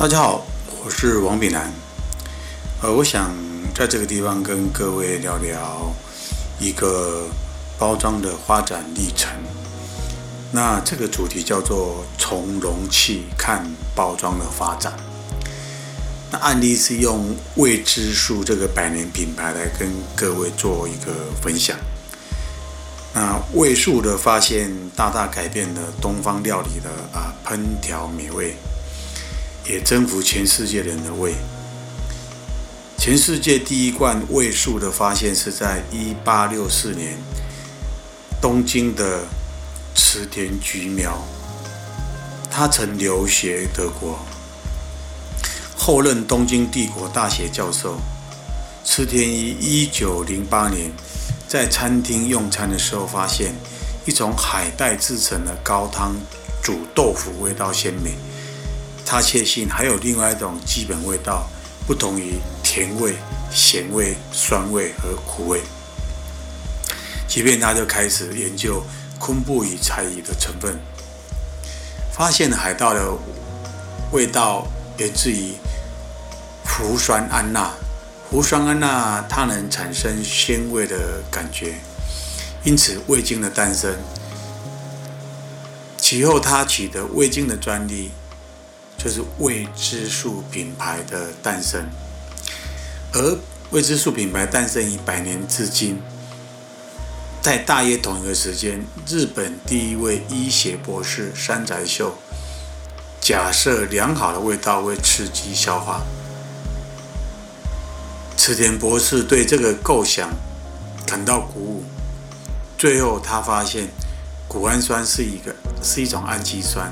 大家好，我是王炳南。呃，我想在这个地方跟各位聊聊一个包装的发展历程。那这个主题叫做从容器看包装的发展。那案例是用未知数这个百年品牌来跟各位做一个分享。那味素的发现大大改变了东方料理的啊烹调美味，也征服全世界人的胃。全世界第一罐味素的发现是在一八六四年，东京的池田菊苗，他曾留学德国，后任东京帝国大学教授。池田于一九零八年。在餐厅用餐的时候，发现一种海带制成的高汤煮豆腐，味道鲜美。他确信还有另外一种基本味道，不同于甜味、咸味、酸味和苦味。即便他就开始研究昆布与柴鱼的成分，发现海盗的味道源自于氟酸铵钠。氟酸铵钠它能产生鲜味的感觉，因此味精的诞生。其后他取得味精的专利，就是未知数品牌的诞生。而未知数品牌诞生于百年至今，在大约同一个时间，日本第一位医学博士山宅秀假设良好的味道会刺激消化。池田博士对这个构想感到鼓舞。最后，他发现谷氨酸是一个是一种氨基酸，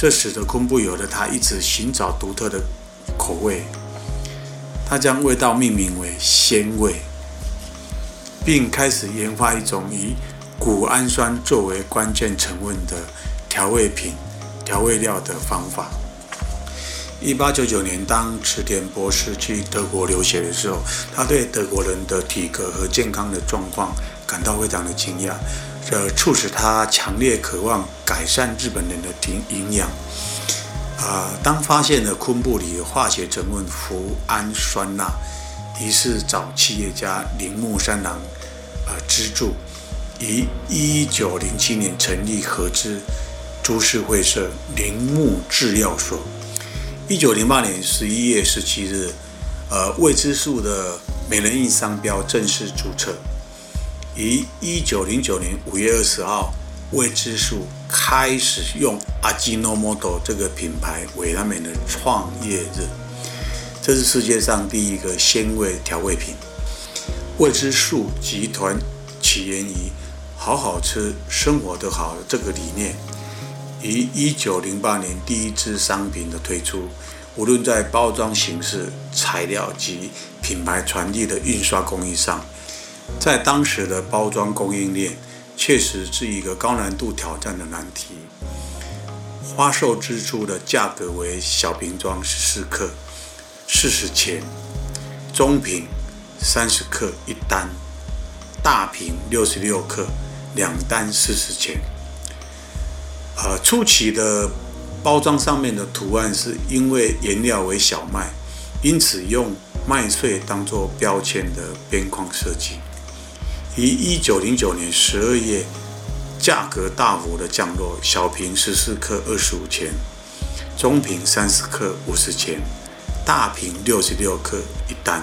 这使得昆布有了他一直寻找独特的口味。他将味道命名为鲜味，并开始研发一种以谷氨酸作为关键成分的调味品、调味料的方法。一八九九年，当池田博士去德国留学的时候，他对德国人的体格和健康的状况感到非常的惊讶，这促使他强烈渴望改善日本人的营营养。啊，当发现了昆布里的化学成分氟氨酸钠，于是找企业家铃木三郎啊资助，于一九零七年成立合资株式会社铃木制药所。一九零八年十一月十七日，呃，未知数的美人印商标正式注册。于一九零九年五月二十号，未知数开始用阿基诺摩多这个品牌为他们的创业日。这是世界上第一个鲜味调味品。未知数集团起源于“好好吃，生活的好”这个理念。于一九零八年第一支商品的推出，无论在包装形式、材料及品牌传递的印刷工艺上，在当时的包装供应链，确实是一个高难度挑战的难题。花售之初的价格为小瓶装十四克，四十钱；中瓶三十克一单，大瓶六十六克两单四十钱。呃，初期的包装上面的图案是因为原料为小麦，因此用麦穗当做标签的边框设计。于一九零九年十二月，价格大幅的降落，小瓶十四克二十五钱，中瓶三十克五十钱，大瓶六十六克一单，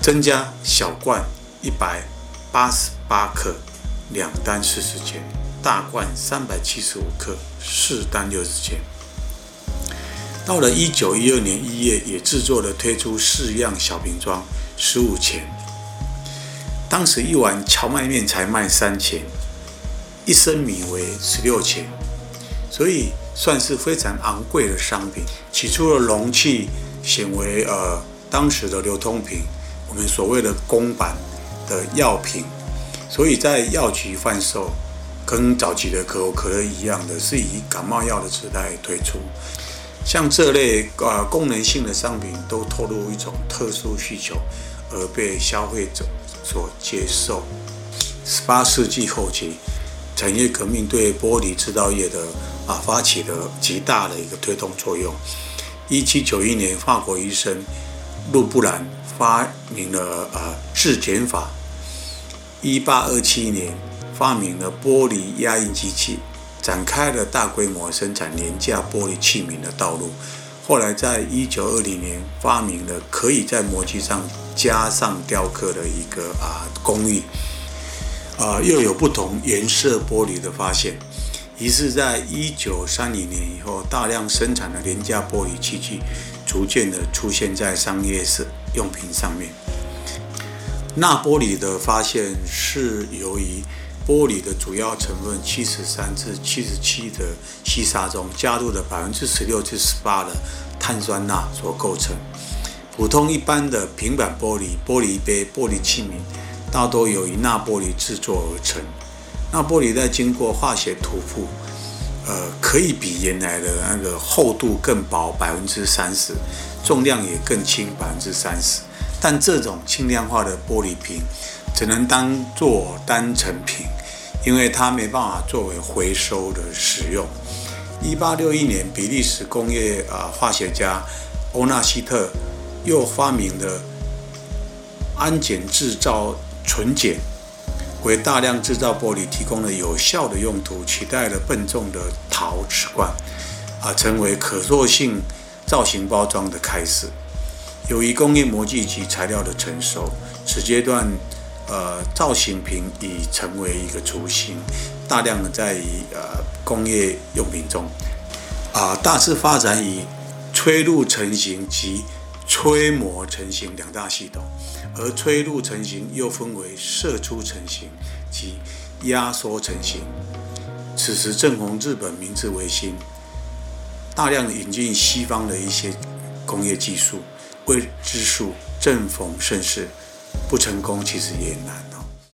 增加小罐一百八十八克两单四十钱。大罐三百七十五克，四单六十钱。到了一九一二年一月，也制作了推出四样小瓶装，十五钱。当时一碗荞麦面才卖三钱，一升米为十六钱，所以算是非常昂贵的商品。起初的容器显为呃当时的流通品，我们所谓的公版的药品，所以在药局贩售。跟早期的可口可乐一样的是以感冒药的时代推出，像这类呃功能性的商品都透露一种特殊需求，而被消费者所接受。十八世纪后期，产业革命对玻璃制造业的啊发起了极大的一个推动作用。一七九一年，法国医生路布兰发明了呃制碱法。一八二七年，发明了玻璃压印机器，展开了大规模生产廉价玻璃器皿的道路。后来，在一九二零年，发明了可以在模具上加上雕刻的一个啊工艺，啊又有不同颜色玻璃的发现。于是，在一九三零年以后，大量生产的廉价玻璃器具逐渐的出现在商业式用品上面。钠玻璃的发现是由于玻璃的主要成分七十三至七十七的细沙中加入了百分之十六至十八的碳酸钠所构成。普通一般的平板玻璃、玻璃杯、玻璃器皿，大多由于钠玻璃制作而成。钠玻璃在经过化学涂覆，呃，可以比原来的那个厚度更薄百分之三十，重量也更轻百分之三十。但这种轻量化的玻璃瓶只能当做单成品，因为它没办法作为回收的使用。一八六一年，比利时工业啊化学家欧纳希特又发明了氨碱制造纯碱，为大量制造玻璃提供了有效的用途，取代了笨重的陶瓷罐，啊，成为可塑性造型包装的开始。由于工业模具及材料的成熟，此阶段，呃，造型瓶已成为一个雏形，大量的在于呃工业用品中，啊，大致发展以吹入成型及吹模成型两大系统，而吹入成型又分为射出成型及压缩成型。此时正逢日本明治维新，大量引进西方的一些工业技术。未知数，正逢盛世，不成功其实也难。